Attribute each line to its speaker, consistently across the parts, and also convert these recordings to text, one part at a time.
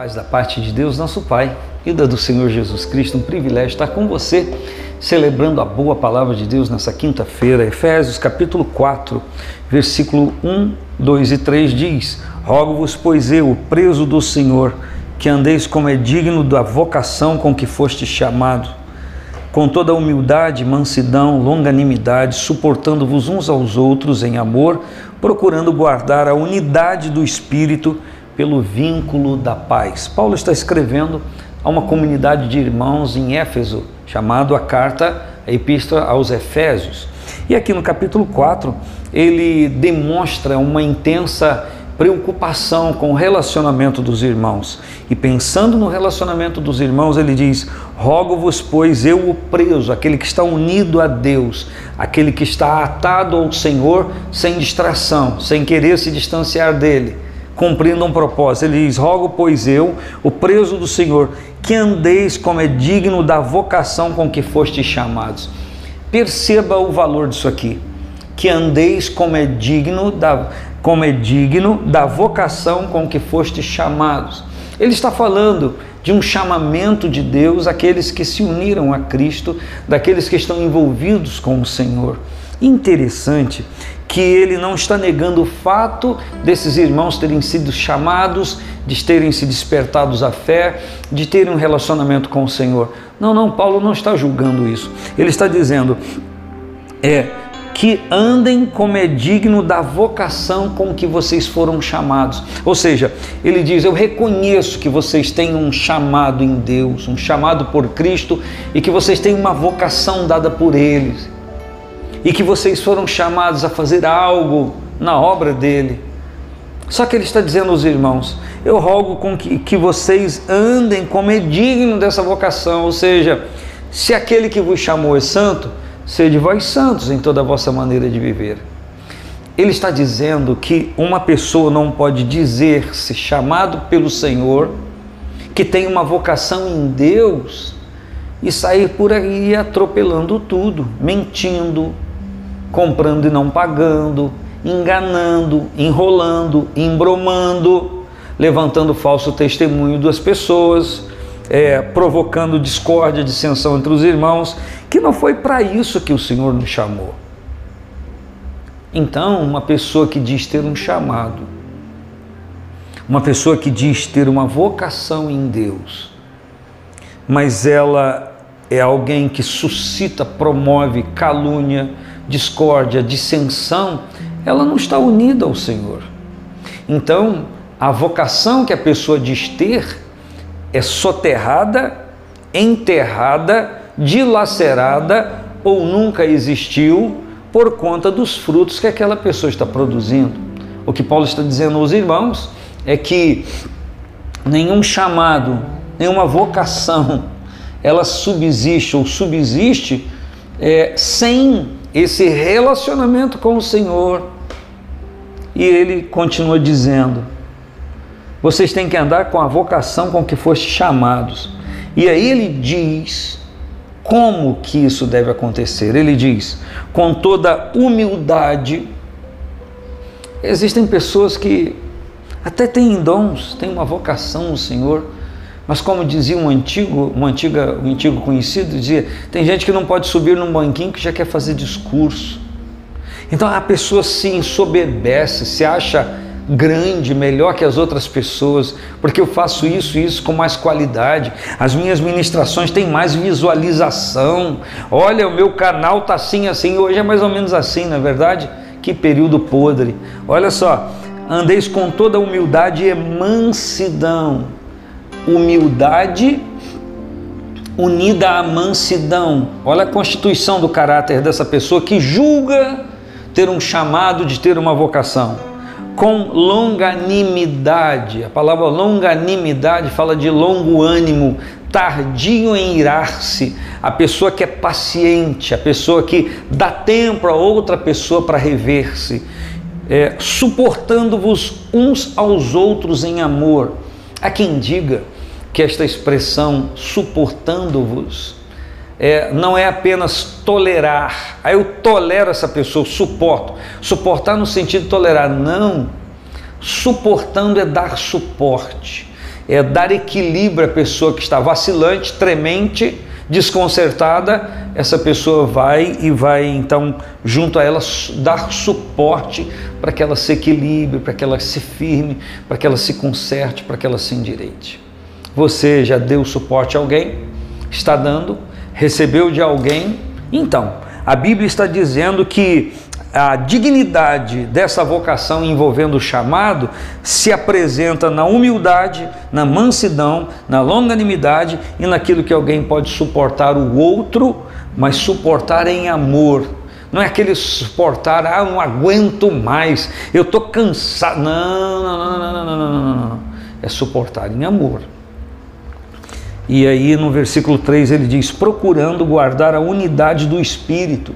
Speaker 1: paz da parte de Deus, nosso Pai, e da do Senhor Jesus Cristo, um privilégio estar com você, celebrando a boa palavra de Deus nessa quinta-feira. Efésios capítulo 4, versículo 1, 2 e 3 diz: Rogo-vos, pois eu, preso do Senhor, que andeis como é digno da vocação com que foste chamado, com toda humildade, mansidão, longanimidade, suportando-vos uns aos outros em amor, procurando guardar a unidade do Espírito pelo vínculo da paz. Paulo está escrevendo a uma comunidade de irmãos em Éfeso, chamado a carta, a epístola aos Efésios. E aqui no capítulo 4, ele demonstra uma intensa preocupação com o relacionamento dos irmãos. E pensando no relacionamento dos irmãos, ele diz: Rogo-vos, pois eu o preso, aquele que está unido a Deus, aquele que está atado ao Senhor sem distração, sem querer se distanciar dele cumprindo um propósito. Ele diz: Rogo, pois eu, o preso do Senhor, que andeis como é digno da vocação com que fostes chamados. Perceba o valor disso aqui. Que andeis como é digno da, como é digno da vocação com que fostes chamados. Ele está falando de um chamamento de Deus àqueles que se uniram a Cristo, daqueles que estão envolvidos com o Senhor. Interessante que ele não está negando o fato desses irmãos terem sido chamados, de terem se despertados à fé, de terem um relacionamento com o Senhor. Não, não, Paulo não está julgando isso. Ele está dizendo é que andem como é digno da vocação com que vocês foram chamados. Ou seja, ele diz: Eu reconheço que vocês têm um chamado em Deus, um chamado por Cristo e que vocês têm uma vocação dada por Ele e que vocês foram chamados a fazer algo na obra dele. Só que ele está dizendo aos irmãos: eu rogo com que, que vocês andem como é digno dessa vocação, ou seja, se aquele que vos chamou é santo, sede vós santos em toda a vossa maneira de viver. Ele está dizendo que uma pessoa não pode dizer-se chamado pelo Senhor, que tem uma vocação em Deus, e sair por aí atropelando tudo, mentindo, comprando e não pagando, enganando, enrolando, embromando, levantando falso testemunho das pessoas, é, provocando discórdia, dissensão entre os irmãos, que não foi para isso que o Senhor nos chamou. Então, uma pessoa que diz ter um chamado, uma pessoa que diz ter uma vocação em Deus, mas ela é alguém que suscita, promove calúnia, discórdia, dissensão, ela não está unida ao Senhor. Então, a vocação que a pessoa diz ter é soterrada, enterrada, dilacerada ou nunca existiu por conta dos frutos que aquela pessoa está produzindo. O que Paulo está dizendo aos irmãos é que nenhum chamado, nenhuma vocação, ela subsiste ou subsiste é, sem esse relacionamento com o Senhor. E ele continua dizendo: vocês têm que andar com a vocação com que foste chamados. E aí ele diz como que isso deve acontecer. Ele diz: com toda humildade. Existem pessoas que até têm dons, têm uma vocação no Senhor, mas como dizia um antigo, um antiga, um antigo conhecido, dizia, tem gente que não pode subir num banquinho que já quer fazer discurso. Então a pessoa se ensoberbece, se acha grande, melhor que as outras pessoas, porque eu faço isso e isso com mais qualidade. As minhas ministrações têm mais visualização. Olha, o meu canal tá assim assim, hoje é mais ou menos assim, na é verdade? Que período podre. Olha só, andeis com toda humildade e mansidão humildade unida à mansidão. Olha a constituição do caráter dessa pessoa que julga ter um chamado de ter uma vocação. Com longanimidade. A palavra longanimidade fala de longo ânimo, tardio em irar-se. A pessoa que é paciente, a pessoa que dá tempo a outra pessoa para rever-se. É, suportando-vos uns aos outros em amor Há quem diga que esta expressão suportando-vos é, não é apenas tolerar, aí eu tolero essa pessoa, suporto. Suportar no sentido de tolerar, não. Suportando é dar suporte, é dar equilíbrio à pessoa que está vacilante, tremente, desconcertada, essa pessoa vai e vai então junto a ela dar suporte para que ela se equilibre, para que ela se firme, para que ela se conserte, para que ela se endireite. Você já deu suporte a alguém? Está dando? Recebeu de alguém? Então, a Bíblia está dizendo que a dignidade dessa vocação envolvendo o chamado se apresenta na humildade, na mansidão, na longanimidade e naquilo que alguém pode suportar o outro, mas suportar em amor. Não é aquele suportar, ah, não aguento mais, eu estou cansado. Não, não, não, não, não, não, não, não. É suportar em amor. E aí no versículo 3 ele diz: procurando guardar a unidade do espírito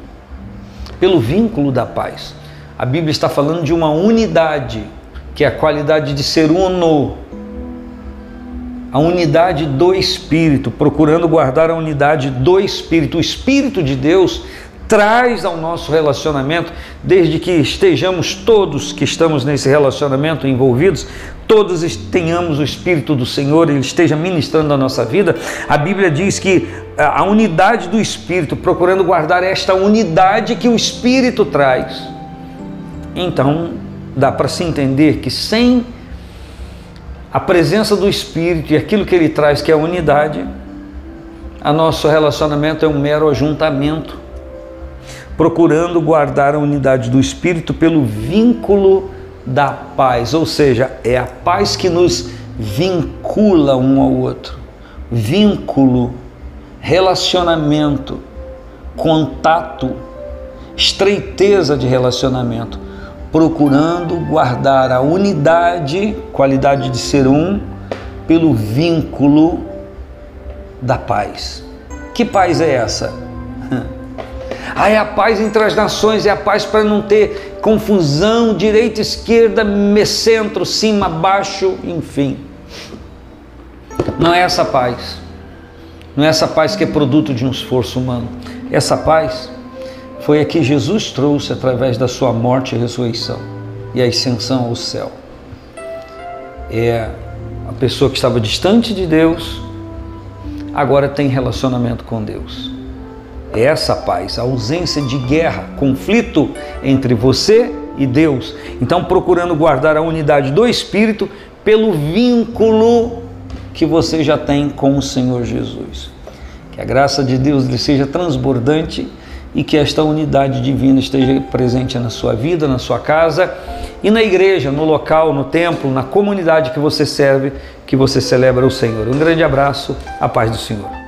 Speaker 1: pelo vínculo da paz. A Bíblia está falando de uma unidade, que é a qualidade de ser uno. A unidade do Espírito, procurando guardar a unidade do Espírito. O Espírito de Deus traz ao nosso relacionamento, desde que estejamos todos que estamos nesse relacionamento envolvidos, todos tenhamos o Espírito do Senhor, Ele esteja ministrando a nossa vida. A Bíblia diz que a unidade do Espírito, procurando guardar esta unidade que o Espírito traz. Então, dá para se entender que sem a presença do Espírito e aquilo que ele traz, que é a unidade, a nosso relacionamento é um mero ajuntamento procurando guardar a unidade do Espírito pelo vínculo da paz, ou seja, é a paz que nos vincula um ao outro. Vínculo, relacionamento, contato, estreiteza de relacionamento, procurando guardar a unidade, qualidade de ser um, pelo vínculo da paz. Que paz é essa? Ah, é a paz entre as nações, é a paz para não ter confusão, direita, esquerda, centro, cima, baixo, enfim. Não é essa paz. Não é essa paz que é produto de um esforço humano. Essa paz foi a que Jesus trouxe através da sua morte e ressurreição e a ascensão ao céu. É a pessoa que estava distante de Deus, agora tem relacionamento com Deus essa paz, a ausência de guerra, conflito entre você e Deus. Então, procurando guardar a unidade do Espírito pelo vínculo que você já tem com o Senhor Jesus. Que a graça de Deus lhe seja transbordante e que esta unidade divina esteja presente na sua vida, na sua casa e na igreja, no local, no templo, na comunidade que você serve, que você celebra o Senhor. Um grande abraço, a paz do Senhor.